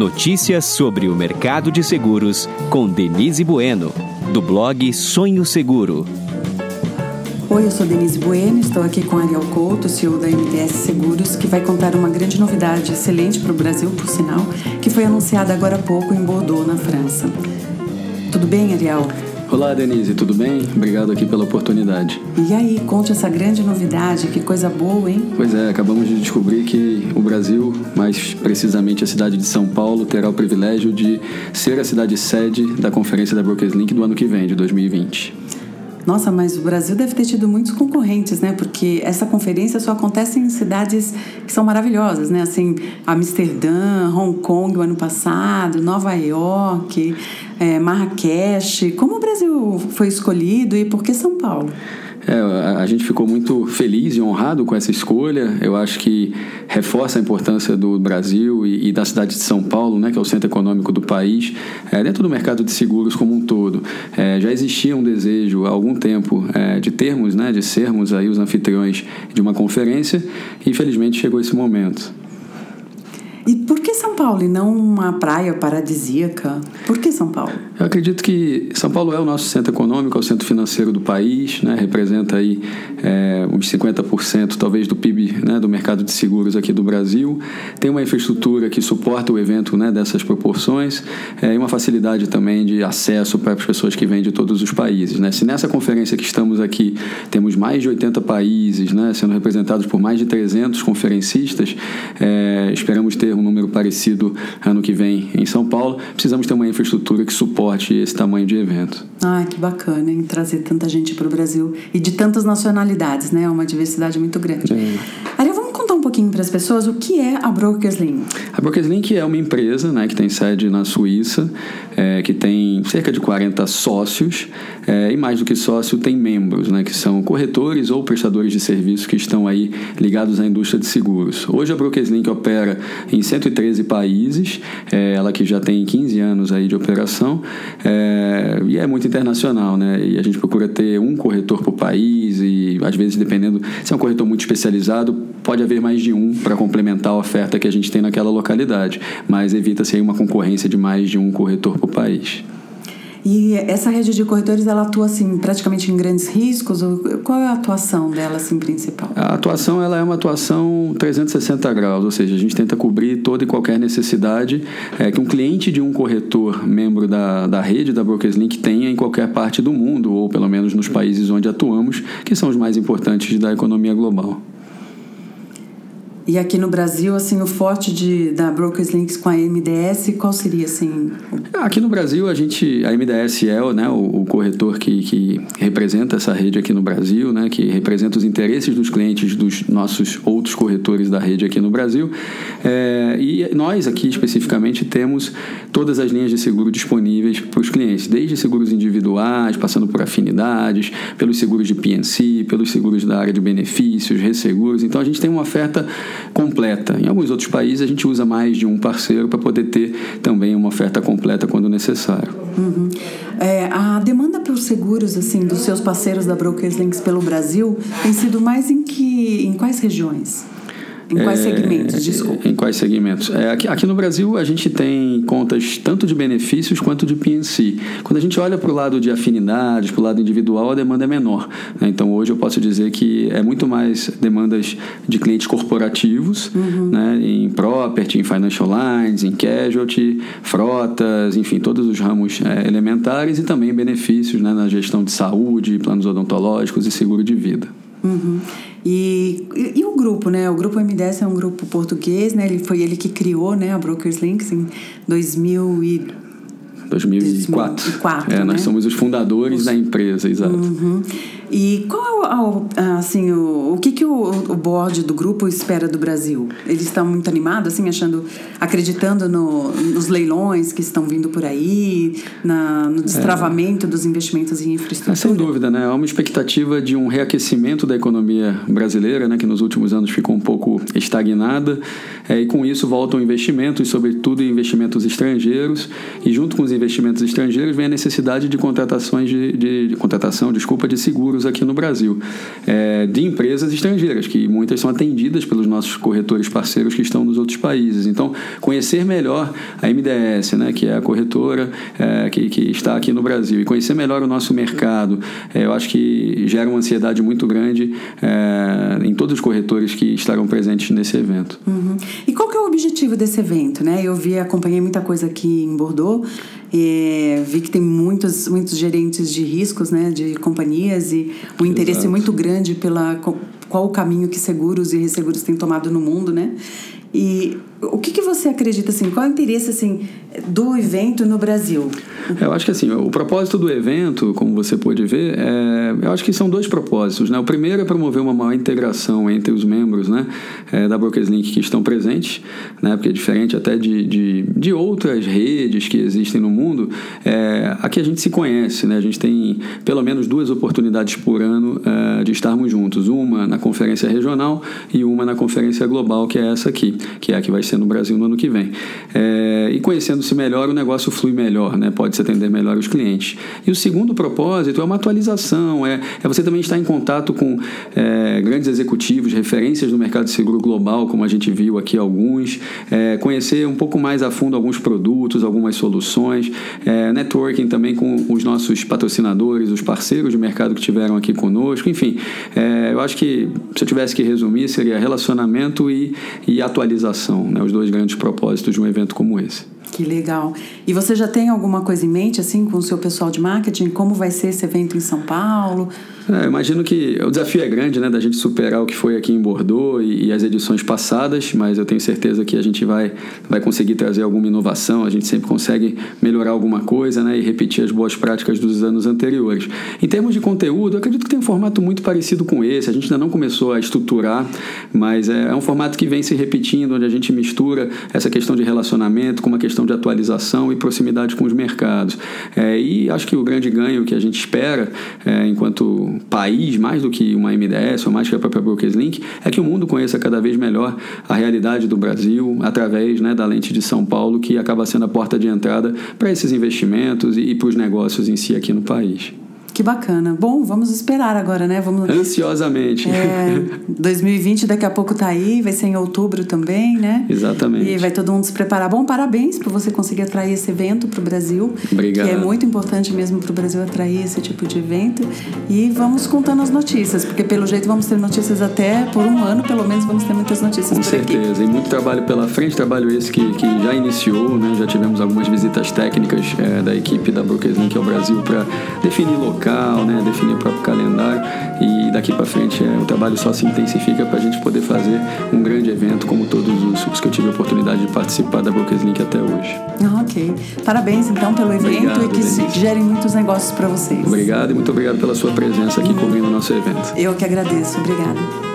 Notícias sobre o mercado de seguros com Denise Bueno, do blog Sonho Seguro. Oi, eu sou Denise Bueno, estou aqui com Ariel Couto, CEO da MDS Seguros, que vai contar uma grande novidade, excelente para o Brasil, por sinal, que foi anunciada agora há pouco em Bordeaux, na França. Tudo bem, Ariel? Olá, Denise, tudo bem? Obrigado aqui pela oportunidade. E aí, conte essa grande novidade, que coisa boa, hein? Pois é, acabamos de descobrir que o Brasil, mais precisamente a cidade de São Paulo, terá o privilégio de ser a cidade sede da conferência da Brokers Link do ano que vem, de 2020. Nossa, mas o Brasil deve ter tido muitos concorrentes, né? Porque essa conferência só acontece em cidades que são maravilhosas, né? Assim, Amsterdã, Hong Kong o ano passado, Nova York, é, Marrakech. Como o Brasil foi escolhido e por que São Paulo? É, a, gente ficou muito feliz e honrado com essa escolha. Eu acho que reforça a importância do Brasil e, e da cidade de São Paulo, né, que é o centro econômico do país, é, dentro do mercado de seguros como um todo. É, já existia um desejo há algum tempo é, de termos, né, de sermos aí os anfitriões de uma conferência e felizmente chegou esse momento. E por que São Paulo e não uma praia paradisíaca? Por que São Paulo? Eu acredito que São Paulo é o nosso centro econômico, é o centro financeiro do país, né? representa aí é, uns 50% talvez do PIB né? do mercado de seguros aqui do Brasil. Tem uma infraestrutura que suporta o evento né? dessas proporções é, e uma facilidade também de acesso para as pessoas que vêm de todos os países. Né? Se nessa conferência que estamos aqui temos mais de 80 países né? sendo representados por mais de 300 conferencistas, é, esperamos ter um número parecido ano que vem em São Paulo, precisamos ter uma infraestrutura que suporte esse tamanho de evento. Ah, que bacana, em trazer tanta gente para o Brasil e de tantas nacionalidades, né? Uma diversidade muito grande. É. Ariel, um pouquinho para as pessoas o que é a Brokers Link. A Brokers Link é uma empresa né, que tem sede na Suíça, é, que tem cerca de 40 sócios é, e mais do que sócio tem membros, né, que são corretores ou prestadores de serviço que estão aí ligados à indústria de seguros. Hoje a Brokers Link opera em 113 países, é, ela que já tem 15 anos aí de operação é, e é muito internacional, né? E a gente procura ter um corretor por país e às vezes dependendo se é um corretor muito especializado pode haver mais de um para complementar a oferta que a gente tem naquela localidade, mas evita-se aí uma concorrência de mais de um corretor por país. E essa rede de corretores, ela atua assim praticamente em grandes riscos? Qual é a atuação dela assim principal? A atuação ela é uma atuação 360 graus, ou seja, a gente tenta cobrir toda e qualquer necessidade é, que um cliente de um corretor membro da, da rede da Brokers Link tenha em qualquer parte do mundo, ou pelo menos nos países onde atuamos, que são os mais importantes da economia global. E aqui no Brasil, assim, o forte de, da Brokers Links com a MDS, qual seria, assim? Aqui no Brasil, a gente, a MDS é né, o, o corretor que, que representa essa rede aqui no Brasil, né, que representa os interesses dos clientes dos nossos outros corretores da rede aqui no Brasil. É, e nós aqui, especificamente, temos todas as linhas de seguro disponíveis para os clientes, desde seguros individuais, passando por afinidades, pelos seguros de PNC, pelos seguros da área de benefícios, resseguros. Então, a gente tem uma oferta completa. Em alguns outros países a gente usa mais de um parceiro para poder ter também uma oferta completa quando necessário. Uhum. É, a demanda pelos seguros assim dos seus parceiros da Brokers Links pelo Brasil tem sido mais em que em quais regiões? Em quais é, segmentos? Desculpa. Em quais segmentos? É, aqui, aqui no Brasil, a gente tem contas tanto de benefícios quanto de PNC. Quando a gente olha para o lado de afinidades, para o lado individual, a demanda é menor. Né? Então, hoje eu posso dizer que é muito mais demandas de clientes corporativos, uhum. né? em property, em financial lines, em casualty, frotas, enfim, todos os ramos é, elementares e também benefícios né? na gestão de saúde, planos odontológicos e seguro de vida. Uhum. E, e, e, o grupo, né? O grupo MDS é um grupo português, né? Ele foi ele que criou, né, a Brokers Links em 2000 e 2004. 2004 é, né? nós somos os fundadores os... da empresa, exato. Uhum. E qual é o, assim, o, o que, que o, o board do grupo espera do Brasil? Eles estão muito animados, assim, achando, acreditando no, nos leilões que estão vindo por aí, na, no destravamento é. dos investimentos em infraestrutura? sem dúvida, né? Há uma expectativa de um reaquecimento da economia brasileira, né? Que nos últimos anos ficou um pouco estagnada. É, e com isso voltam investimentos, sobretudo investimentos estrangeiros. E junto com os investimentos estrangeiros vem a necessidade de contratações de, de, de contratação, desculpa, de seguros aqui no Brasil, é, de empresas estrangeiras, que muitas são atendidas pelos nossos corretores parceiros que estão nos outros países. Então, conhecer melhor a MDS, né, que é a corretora é, que, que está aqui no Brasil, e conhecer melhor o nosso mercado, é, eu acho que gera uma ansiedade muito grande é, em todos os corretores que estarão presentes nesse evento. Uhum. E qual que é o objetivo desse evento? Né? Eu vi, acompanhei muita coisa aqui em Bordeaux, e vi que tem muitos, muitos gerentes de riscos né, de companhias e um interesse Exato. muito grande pela qual o caminho que seguros e resseguros têm tomado no mundo, né? E o que, que você acredita, assim, qual é o interesse, assim, do evento no Brasil? Eu acho que, assim, o propósito do evento, como você pôde ver, é, eu acho que são dois propósitos, né? O primeiro é promover uma maior integração entre os membros, né, é, da Brokers Link que estão presentes, né, porque é diferente até de, de, de outras redes que existem no mundo, é, aqui a gente se conhece, né? A gente tem pelo menos duas oportunidades por ano é, de estarmos juntos, uma na conferência regional e uma na conferência global, que é essa aqui que é a que vai ser no Brasil no ano que vem. É, e conhecendo-se melhor, o negócio flui melhor, né? pode-se atender melhor os clientes. E o segundo propósito é uma atualização, é, é você também estar em contato com é, grandes executivos, referências do mercado seguro global, como a gente viu aqui alguns, é, conhecer um pouco mais a fundo alguns produtos, algumas soluções, é, networking também com os nossos patrocinadores, os parceiros de mercado que tiveram aqui conosco, enfim, é, eu acho que se eu tivesse que resumir, seria relacionamento e, e atualização, né? Os dois grandes propósitos de um evento como esse. Que legal. E você já tem alguma coisa em mente, assim, com o seu pessoal de marketing? Como vai ser esse evento em São Paulo? É, imagino que o desafio é grande, né, da gente superar o que foi aqui em Bordeaux e, e, as edições passadas, mas eu tenho certeza que a gente vai, vai conseguir trazer alguma inovação, a gente sempre consegue melhorar alguma coisa, né, e repetir as boas práticas dos anos anteriores. Em termos de conteúdo, acredito que tem um formato muito parecido com esse, a gente ainda não começou a estruturar, mas é, é um formato que vem se repetindo, onde a gente mistura essa questão de relacionamento com uma questão de atualização e proximidade com os mercados. É, e acho que o grande ganho que a gente espera, é, enquanto país, mais do que uma MDS ou mais que a própria Brokers Link, é que o mundo conheça cada vez melhor a realidade do Brasil através né, da lente de São Paulo, que acaba sendo a porta de entrada para esses investimentos e, e para os negócios em si aqui no país. Que bacana. Bom, vamos esperar agora, né? Vamos... Ansiosamente. É, 2020 daqui a pouco tá aí, vai ser em outubro também, né? Exatamente. E vai todo mundo se preparar. Bom, parabéns por você conseguir atrair esse evento para o Brasil. Obrigado. Que é muito importante mesmo para o Brasil atrair esse tipo de evento. E vamos contando as notícias, porque pelo jeito vamos ter notícias até por um ano, pelo menos vamos ter muitas notícias Com certeza. aqui. E muito trabalho pela frente, trabalho esse que, que já iniciou, né? Já tivemos algumas visitas técnicas é, da equipe da Brokers Link ao Brasil para definir local, né? Definir o próprio calendário e daqui para frente é, o trabalho só se intensifica para a gente poder fazer um grande evento como todos os, os que eu tive a oportunidade de participar da Brokers Link até hoje. Ah, ok. Parabéns então pelo evento obrigado, e que Denise. gerem muitos negócios para vocês. Obrigado e muito obrigado pela sua presença aqui cobrindo o nosso evento. Eu que agradeço. Obrigada.